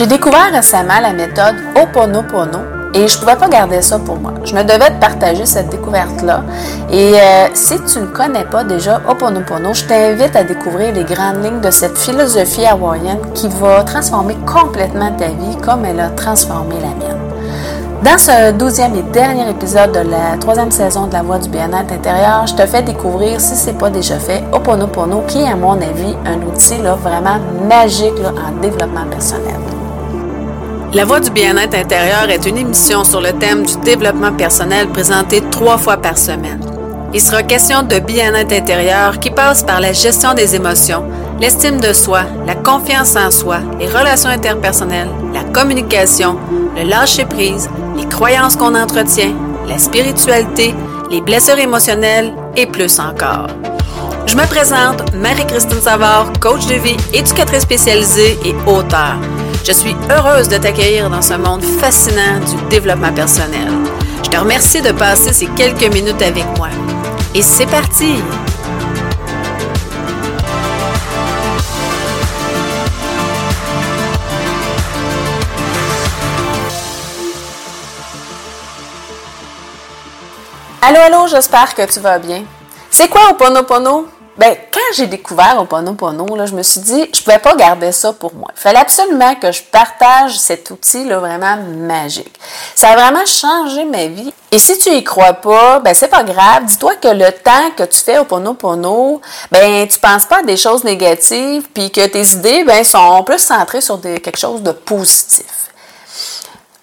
J'ai découvert récemment la méthode Oponopono et je ne pouvais pas garder ça pour moi. Je me devais de partager cette découverte-là. Et euh, si tu ne connais pas déjà Oponopono, je t'invite à découvrir les grandes lignes de cette philosophie hawaïenne qui va transformer complètement ta vie comme elle a transformé la mienne. Dans ce douzième et dernier épisode de la troisième saison de La Voix du bien-être intérieur, je te fais découvrir, si ce n'est pas déjà fait, Oponopono, qui est à mon avis un outil là, vraiment magique en développement personnel. La Voix du bien-être intérieur est une émission sur le thème du développement personnel présentée trois fois par semaine. Il sera question de bien-être intérieur qui passe par la gestion des émotions, l'estime de soi, la confiance en soi, les relations interpersonnelles, la communication, le lâcher-prise, les croyances qu'on entretient, la spiritualité, les blessures émotionnelles et plus encore. Je me présente, Marie-Christine Savard, coach de vie, éducatrice spécialisée et auteur. Je suis heureuse de t'accueillir dans ce monde fascinant du développement personnel. Je te remercie de passer ces quelques minutes avec moi. Et c'est parti! Allô, allô, j'espère que tu vas bien. C'est quoi Oponopono? Ben, quand j'ai découvert Oponopono, là, je me suis dit, je pouvais pas garder ça pour moi. Il fallait absolument que je partage cet outil-là vraiment magique. Ça a vraiment changé ma vie. Et si tu y crois pas, ben, c'est pas grave. Dis-toi que le temps que tu fais Oponopono, ben, tu penses pas à des choses négatives, puis que tes idées, ben, sont plus centrées sur quelque chose de positif.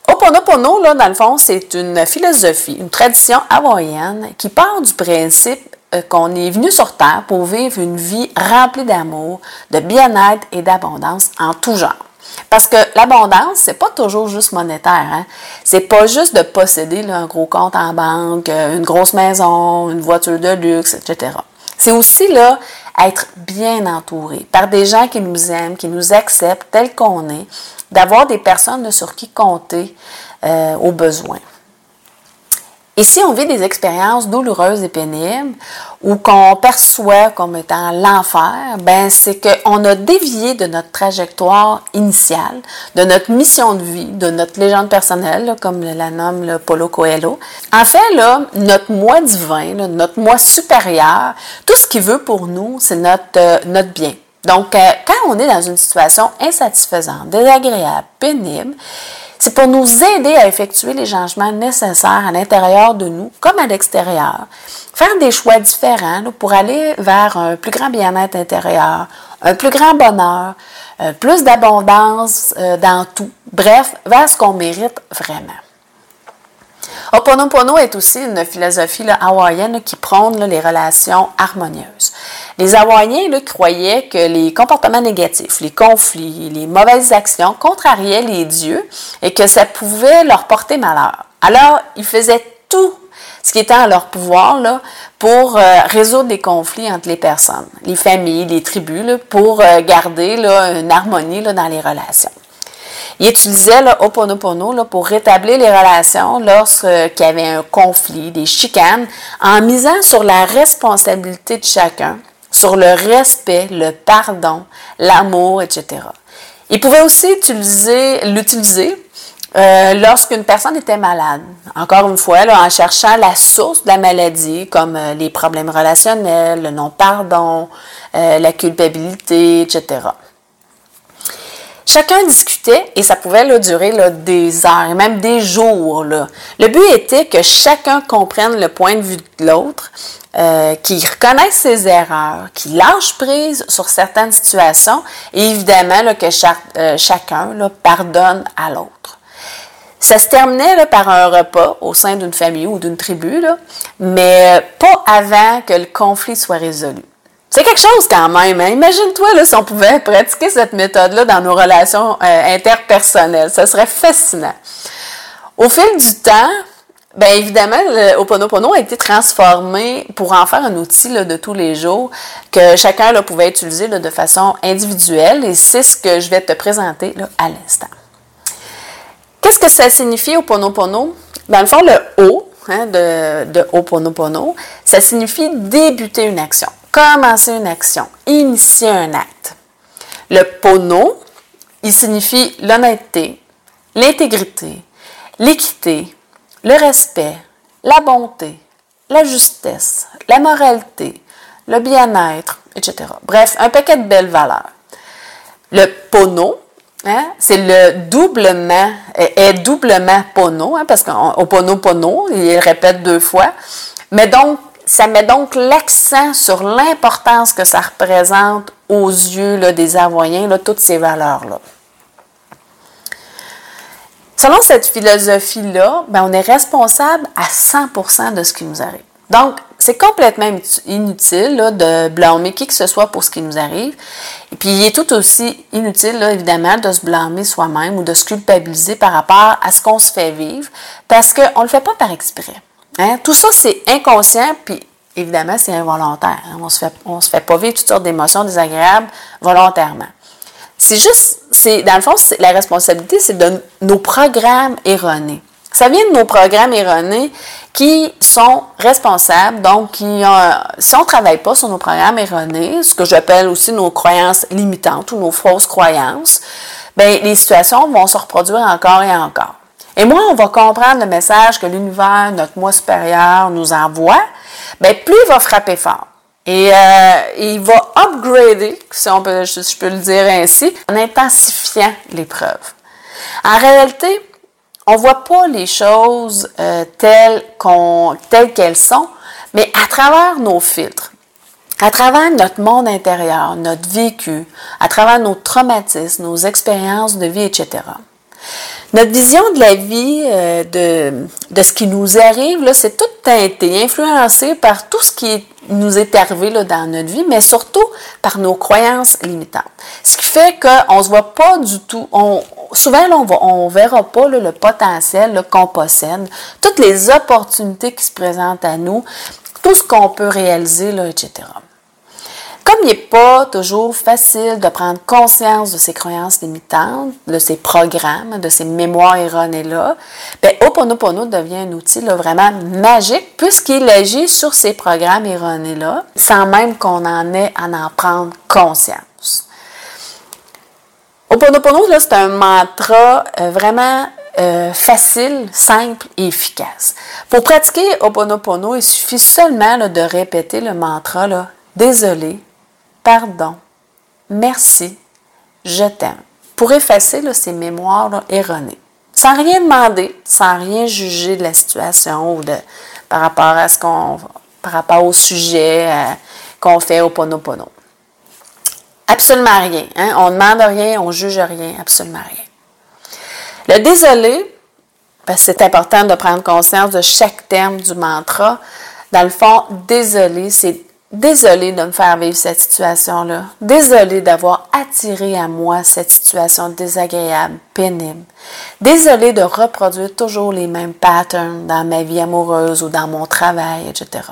Oponopono, là, dans le fond, c'est une philosophie, une tradition hawaïenne qui part du principe qu'on est venu sur Terre pour vivre une vie remplie d'amour, de bien-être et d'abondance en tout genre. Parce que l'abondance, c'est pas toujours juste monétaire. Hein? C'est pas juste de posséder un gros compte en banque, euh, une grosse maison, une voiture de luxe, etc. C'est aussi là être bien entouré par des gens qui nous aiment, qui nous acceptent tels qu'on est, d'avoir des personnes sur qui compter euh, aux besoins. Et si on vit des expériences douloureuses et pénibles ou qu'on perçoit comme étant l'enfer, ben c'est qu'on a dévié de notre trajectoire initiale, de notre mission de vie, de notre légende personnelle, comme la nomme le Polo Coelho. En fait, là, notre moi divin, notre moi supérieur, tout ce qu'il veut pour nous, c'est notre, euh, notre bien. Donc, euh, quand on est dans une situation insatisfaisante, désagréable, pénible, c'est pour nous aider à effectuer les changements nécessaires à l'intérieur de nous comme à l'extérieur. Faire des choix différents pour aller vers un plus grand bien-être intérieur, un plus grand bonheur, euh, plus d'abondance euh, dans tout. Bref, vers ce qu'on mérite vraiment. Oponopono est aussi une philosophie hawaïenne qui prône les relations harmonieuses. Les Hawaïens croyaient que les comportements négatifs, les conflits, les mauvaises actions contrariaient les dieux et que ça pouvait leur porter malheur. Alors, ils faisaient tout ce qui était en leur pouvoir pour euh, résoudre des conflits entre les personnes, les familles, les tribus, pour euh, garder une harmonie dans les relations. Il utilisait le Ho'oponopono là, pour rétablir les relations lorsqu'il y avait un conflit, des chicanes, en misant sur la responsabilité de chacun, sur le respect, le pardon, l'amour, etc. Il pouvait aussi utiliser, l'utiliser euh, lorsqu'une personne était malade. Encore une fois, là, en cherchant la source de la maladie, comme euh, les problèmes relationnels, le non-pardon, euh, la culpabilité, etc. Chacun discutait et ça pouvait durer des heures même des jours. Le but était que chacun comprenne le point de vue de l'autre, euh, qu'il reconnaisse ses erreurs, qu'il lâche prise sur certaines situations et évidemment que euh, chacun pardonne à l'autre. Ça se terminait par un repas au sein d'une famille ou d'une tribu, mais pas avant que le conflit soit résolu. C'est quelque chose quand même. Hein. Imagine-toi si on pouvait pratiquer cette méthode-là dans nos relations euh, interpersonnelles. Ça serait fascinant. Au fil du temps, bien évidemment, le Ho'oponopono a été transformé pour en faire un outil de tous les jours que chacun pouvait utiliser de façon individuelle et c'est ce que je vais te présenter à l'instant. Qu'est-ce que ça signifie Ho'oponopono? Dans le fond, le O hein, de, de ça signifie débuter une action commencer une action, initier un acte. Le pono, il signifie l'honnêteté, l'intégrité, l'équité, le respect, la bonté, la justesse, la moralité, le bien-être, etc. Bref, un paquet de belles valeurs. Le pono, hein, c'est le doublement, est doublement pono, hein, parce qu'au pono pono, il répète deux fois. Mais donc, ça met donc l'accent sur l'importance que ça représente aux yeux des avoyens, toutes ces valeurs-là. Selon cette philosophie-là, ben, on est responsable à 100% de ce qui nous arrive. Donc, c'est complètement inutile de blâmer qui que ce soit pour ce qui nous arrive. Et puis, il est tout aussi inutile, évidemment, de se blâmer soi-même ou de se culpabiliser par rapport à ce qu'on se fait vivre parce qu'on ne le fait pas par exprès. Hein? Tout ça, c'est inconscient, puis évidemment, c'est involontaire. Hein? On ne se, fait, se fait pas vivre toutes sortes d'émotions désagréables volontairement. C'est juste, c'est dans le fond, la responsabilité, c'est de nos programmes erronés. Ça vient de nos programmes erronés qui sont responsables, donc qui, si on ne travaille pas sur nos programmes erronés, ce que j'appelle aussi nos croyances limitantes ou nos fausses croyances, bien, les situations vont se reproduire encore et encore. Et moins on va comprendre le message que l'univers, notre moi supérieur, nous envoie, bien, plus il va frapper fort. Et euh, il va upgrader, si on peut, je peux le dire ainsi, en intensifiant l'épreuve. En réalité, on ne voit pas les choses euh, telles qu'elles sont, mais à travers nos filtres, à travers notre monde intérieur, notre vécu, à travers nos traumatismes, nos expériences de vie, etc. Notre vision de la vie, euh, de, de, ce qui nous arrive, là, c'est tout teinté, influencé par tout ce qui nous est arrivé là, dans notre vie, mais surtout par nos croyances limitantes. Ce qui fait qu'on ne se voit pas du tout, souvent on ne verra pas le potentiel qu'on possède, toutes les opportunités qui se présentent à nous, tout ce qu'on peut réaliser, etc. Comme il n'est pas toujours facile de prendre conscience de ces croyances limitantes, de ces programmes, de ces mémoires erronées-là, bien, Oponopono devient un outil vraiment magique puisqu'il agit sur ces programmes erronés-là sans même qu'on en ait à en prendre conscience. Oponopono, c'est un mantra euh, vraiment euh, facile, simple et efficace. Pour pratiquer Oponopono, il suffit seulement de répéter le mantra là, Désolé, pardon, merci, je t'aime, pour effacer ces mémoires erronées. Sans rien demander, sans rien juger de la situation ou de, par rapport à ce qu'on par rapport au sujet euh, qu'on fait au Ponopono. Absolument rien. Hein? On ne demande rien, on ne juge rien, absolument rien. Le désolé, ben, c'est important de prendre conscience de chaque terme du mantra. Dans le fond, désolé, c'est Désolée de me faire vivre cette situation-là. Désolée d'avoir attiré à moi cette situation désagréable, pénible. Désolée de reproduire toujours les mêmes patterns dans ma vie amoureuse ou dans mon travail, etc.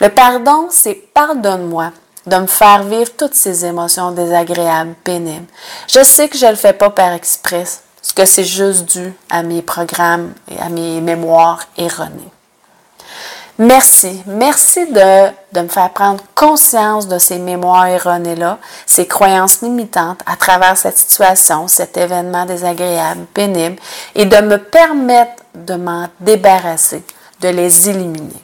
Le pardon, c'est pardonne-moi de me faire vivre toutes ces émotions désagréables, pénibles. Je sais que je ne le fais pas par express, parce que c'est juste dû à mes programmes et à mes mémoires erronées. Merci. Merci de, de, me faire prendre conscience de ces mémoires erronées-là, ces croyances limitantes à travers cette situation, cet événement désagréable, pénible, et de me permettre de m'en débarrasser, de les éliminer.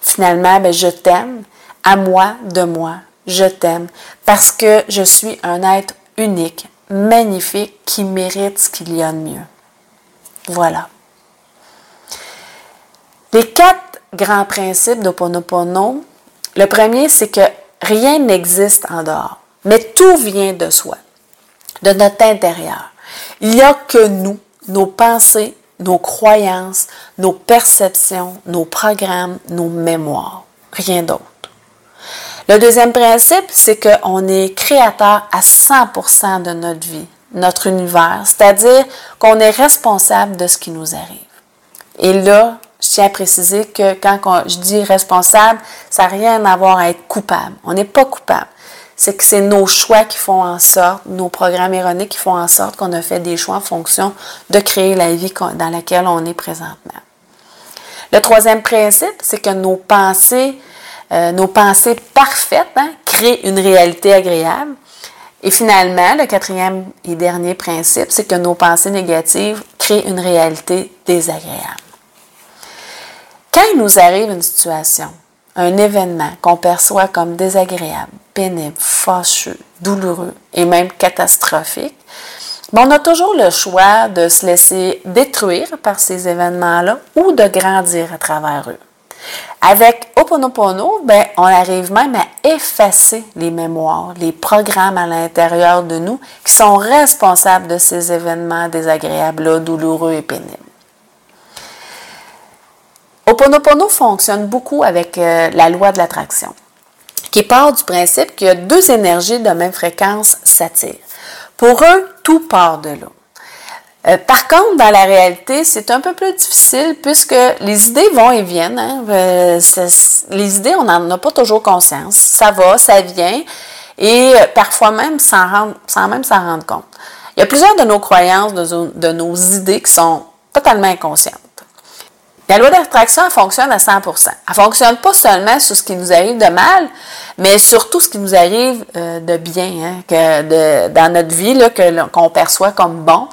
Finalement, ben, je t'aime, à moi, de moi, je t'aime, parce que je suis un être unique, magnifique, qui mérite ce qu'il y a de mieux. Voilà. Les quatre grand principe d'Oponopono. Le premier, c'est que rien n'existe en dehors, mais tout vient de soi, de notre intérieur. Il n'y a que nous, nos pensées, nos croyances, nos perceptions, nos programmes, nos mémoires. Rien d'autre. Le deuxième principe, c'est qu'on est créateur à 100% de notre vie, notre univers, c'est-à-dire qu'on est responsable de ce qui nous arrive. Et là, je tiens à préciser que quand je dis responsable, ça n'a rien à voir à être coupable. On n'est pas coupable. C'est que c'est nos choix qui font en sorte, nos programmes erronés qui font en sorte qu'on a fait des choix en fonction de créer la vie dans laquelle on est présentement. Le troisième principe, c'est que nos pensées, euh, nos pensées parfaites hein, créent une réalité agréable. Et finalement, le quatrième et dernier principe, c'est que nos pensées négatives créent une réalité désagréable. Quand il nous arrive une situation, un événement qu'on perçoit comme désagréable, pénible, fâcheux, douloureux et même catastrophique, ben, on a toujours le choix de se laisser détruire par ces événements-là ou de grandir à travers eux. Avec Oponopono, ben, on arrive même à effacer les mémoires, les programmes à l'intérieur de nous qui sont responsables de ces événements désagréables-là, douloureux et pénibles. Oponopono fonctionne beaucoup avec euh, la loi de l'attraction, qui part du principe qu'il y a deux énergies de même fréquence s'attirent. Pour eux, tout part de là. Euh, par contre, dans la réalité, c'est un peu plus difficile puisque les idées vont et viennent. Hein. Euh, les idées, on n'en a pas toujours conscience. Ça va, ça vient, et parfois même sans, même s'en rendre compte. Il y a plusieurs de nos croyances, de nos idées qui sont totalement inconscientes. La loi d'attraction, fonctionne à 100% Elle fonctionne pas seulement sur ce qui nous arrive de mal, mais surtout ce qui nous arrive euh, de bien, hein, que dans notre vie, qu'on perçoit comme bon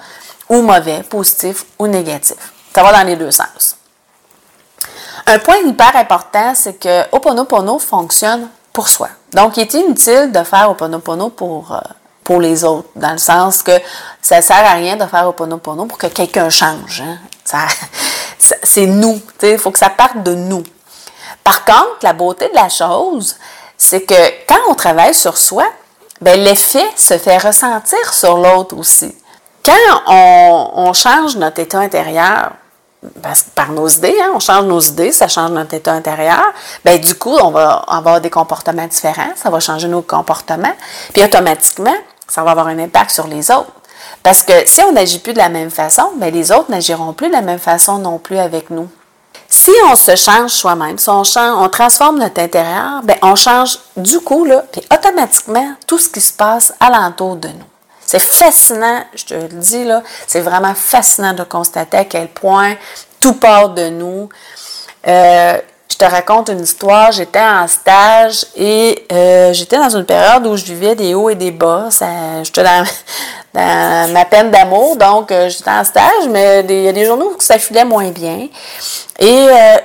ou mauvais, positif ou négatif. Ça va dans les deux sens. Un point hyper important, c'est que Oponopono fonctionne pour soi. Donc, il est inutile de faire Oponopono pour, euh, les autres, dans le sens que ça ne sert à rien de faire Oponopono pour que quelqu'un change. Hein. Ça, c'est nous. Il faut que ça parte de nous. Par contre, la beauté de la chose, c'est que quand on travaille sur soi, ben, l'effet se fait ressentir sur l'autre aussi. Quand on, change notre état intérieur, ben, par nos idées, hein, on change nos idées, ça change notre état intérieur, ben, du coup, on va avoir des comportements différents, ça va changer nos comportements, puis automatiquement, ça va avoir un impact sur les autres. Parce que si on n'agit plus de la même façon, bien, les autres n'agiront plus de la même façon non plus avec nous. Si on se change soi-même, si on, change, on transforme notre intérieur, bien, on change du coup, là, puis automatiquement, tout ce qui se passe alentour de nous. C'est fascinant, je te le dis, là, c'est vraiment fascinant de constater à quel point tout part de nous. Euh, je te raconte une histoire. J'étais en stage et euh, j'étais dans une période où je vivais des hauts et des bas. J'étais dans, ma peine d'amour, donc euh, j'étais en stage, mais il y a des journées où ça filait moins bien. Et euh,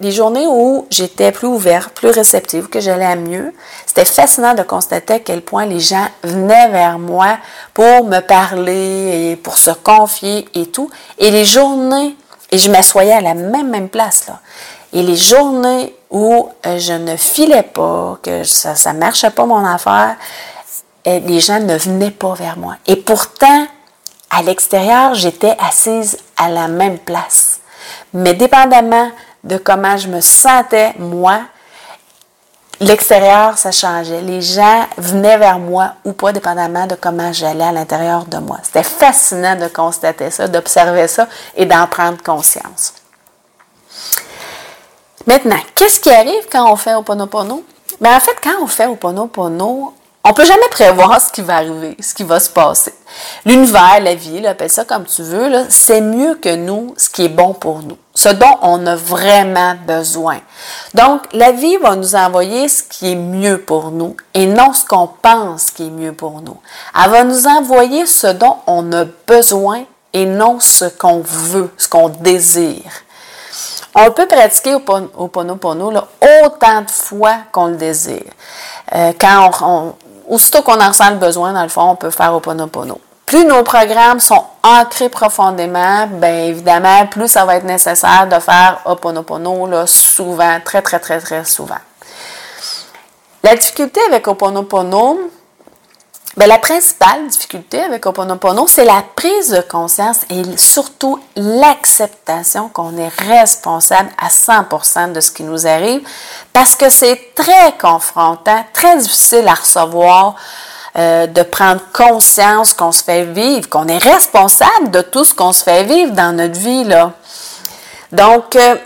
les journées où j'étais plus ouverte, plus réceptive, que j'allais à mieux, c'était fascinant de constater à quel point les gens venaient vers moi pour me parler et pour se confier et tout. Et les journées, et je m'assoyais à la même, même place, là. Et les journées où euh, je ne filais pas, que ça ne marchait pas mon affaire, euh, les gens ne venaient pas vers moi. Et pourtant, à l'extérieur, j'étais assise à la même place. Mais dépendamment de comment je me sentais, moi, l'extérieur, ça changeait. Les gens venaient vers moi ou pas, dépendamment de comment j'allais à l'intérieur de moi. C'était fascinant de constater ça, d'observer ça et d'en prendre conscience. Maintenant, qu'est-ce qui arrive quand on fait Oponopono? Bien, en fait, quand on fait Oponopono, on peut jamais prévoir ce qui va arriver, ce qui va se passer. L'univers, la vie, appelle ça comme tu veux, c'est mieux que nous ce qui est bon pour nous, ce dont on a vraiment besoin. Donc, la vie va nous envoyer ce qui est mieux pour nous et non ce qu'on pense qui est mieux pour nous. Elle va nous envoyer ce dont on a besoin et non ce qu'on veut, ce qu'on désire. On peut pratiquer au autant de fois qu'on le désire. Euh, quand aussitôt qu'on en ressent le besoin, dans le fond, on peut faire au Ponopono. Plus nos programmes sont ancrés profondément, bien évidemment, plus ça va être nécessaire de faire Oponopono là, souvent, très, très, très, très souvent. La difficulté avec Oponopono, Bien, la principale difficulté avec Oponopono, c'est la prise de conscience et surtout l'acceptation qu'on est responsable à 100% de ce qui nous arrive parce que c'est très confrontant, très difficile à recevoir, euh, de prendre conscience qu'on se fait vivre, qu'on est responsable de tout ce qu'on se fait vivre dans notre vie. Là. Donc, euh,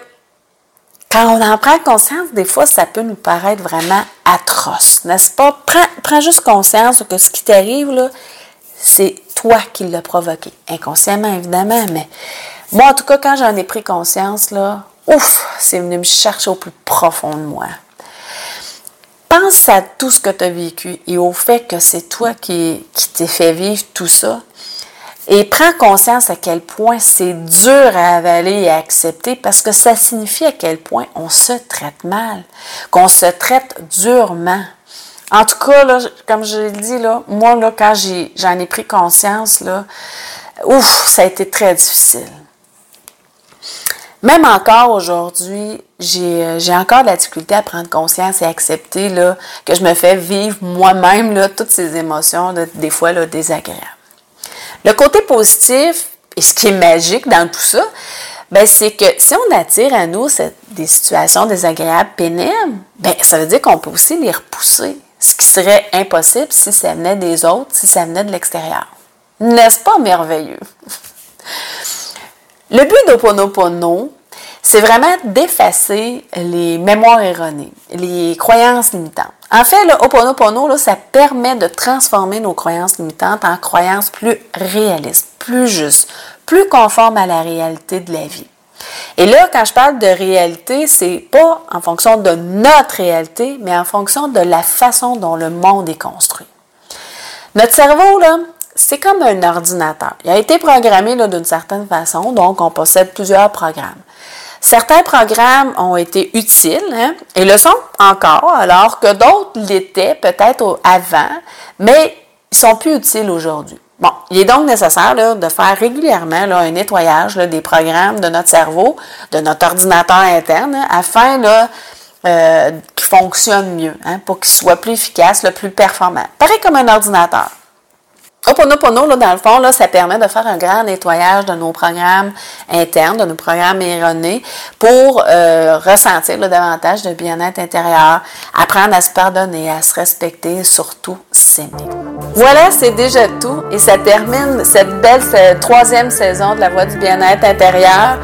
quand on en prend conscience, des fois, ça peut nous paraître vraiment atroce, n'est-ce pas? Prends, juste conscience que ce qui t'arrive, là, c'est toi qui l'as provoqué. Inconsciemment, évidemment, mais moi, en tout cas, quand j'en ai pris conscience, là, ouf, c'est venu me chercher au plus profond de moi. pense à tout ce que tu as vécu et au fait que c'est toi qui, qui t'es fait vivre tout ça. Et prends conscience à quel point c'est dur à avaler et à accepter parce que ça signifie à quel point on se traite mal, qu'on se traite durement. En tout cas, là, comme je l'ai dit, là, moi, là, quand j'en ai, pris conscience, là, ouf, ça a été très difficile. Même encore aujourd'hui, j'ai encore de la difficulté à prendre conscience et accepter là, que je me fais vivre moi-même là, toutes ces émotions, des fois là, désagréables. Le côté positif, et ce qui est magique dans tout ça, ben, c'est que si on attire à nous des situations désagréables, pénibles, ben, ça veut dire qu'on peut aussi les repousser, ce qui serait impossible si ça venait des autres, si ça venait de l'extérieur. N'est-ce pas merveilleux? Le but d'Oponopono, c'est vraiment d'effacer les mémoires erronées, les croyances limitantes. En fait, le Ho'oponopono, là, ça permet de transformer nos croyances limitantes en croyances plus réalistes, plus justes, plus conformes à la réalité de la vie. Et là, quand je parle de réalité, c'est pas en fonction de notre réalité, mais en fonction de la façon dont le monde est construit. Notre cerveau, là, c'est comme un ordinateur. Il a été programmé d'une certaine façon, donc on possède plusieurs programmes. Certains programmes ont été utiles hein, et le sont encore, alors que d'autres l'étaient peut-être avant, mais ils sont plus utiles aujourd'hui. Bon, il est donc nécessaire de faire régulièrement un nettoyage des programmes de notre cerveau, de notre ordinateur interne, hein, afin euh, qu'il fonctionne mieux, hein, pour qu'il soit plus efficace, plus performant. Pareil comme un ordinateur. Oponopono, là, dans le fond, là, ça permet de faire un grand nettoyage de nos programmes internes, de nos programmes erronés, pour euh, ressentir le davantage de bien-être intérieur, apprendre à se pardonner, à se respecter surtout s'aimer. Voilà, c'est déjà tout et ça termine cette belle troisième saison de la Voix du bien-être intérieur.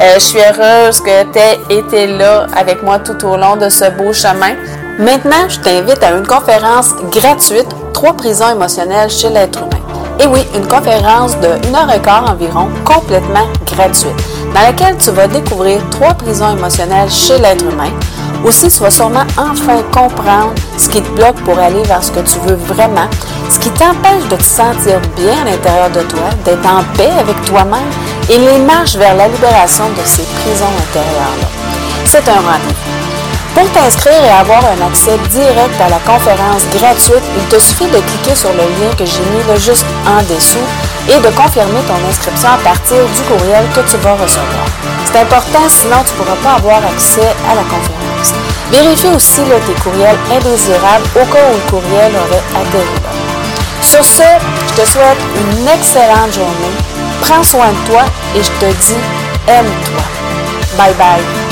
Euh, je suis heureuse que tu aies été là avec moi tout au long de ce beau chemin. Maintenant, je t'invite à une conférence gratuite, trois prisons émotionnelles chez l'être humain. Et oui, une conférence de 1 heure et quart environ, complètement gratuite, dans laquelle tu vas découvrir trois prisons émotionnelles chez l'être humain. Aussi, tu vas sûrement enfin comprendre ce qui te bloque pour aller vers ce que tu veux vraiment, ce qui t'empêche de te sentir bien à l'intérieur de toi, d'être en paix avec toi-même et les marches vers la libération de ces prisons intérieures-là. C'est un rendez-vous. Pour t'inscrire et avoir un accès direct à la conférence gratuite, il te suffit de cliquer sur le lien que j'ai mis là juste en dessous et de confirmer ton inscription à partir du courriel que tu vas recevoir. C'est important, sinon tu ne pourras pas avoir accès à la conférence. Vérifie aussi tes courriels indésirables au cas où le courriel aurait atterri là. Sur ce, je te souhaite une excellente journée. Prends soin de toi et je te dis aime-toi. Bye bye.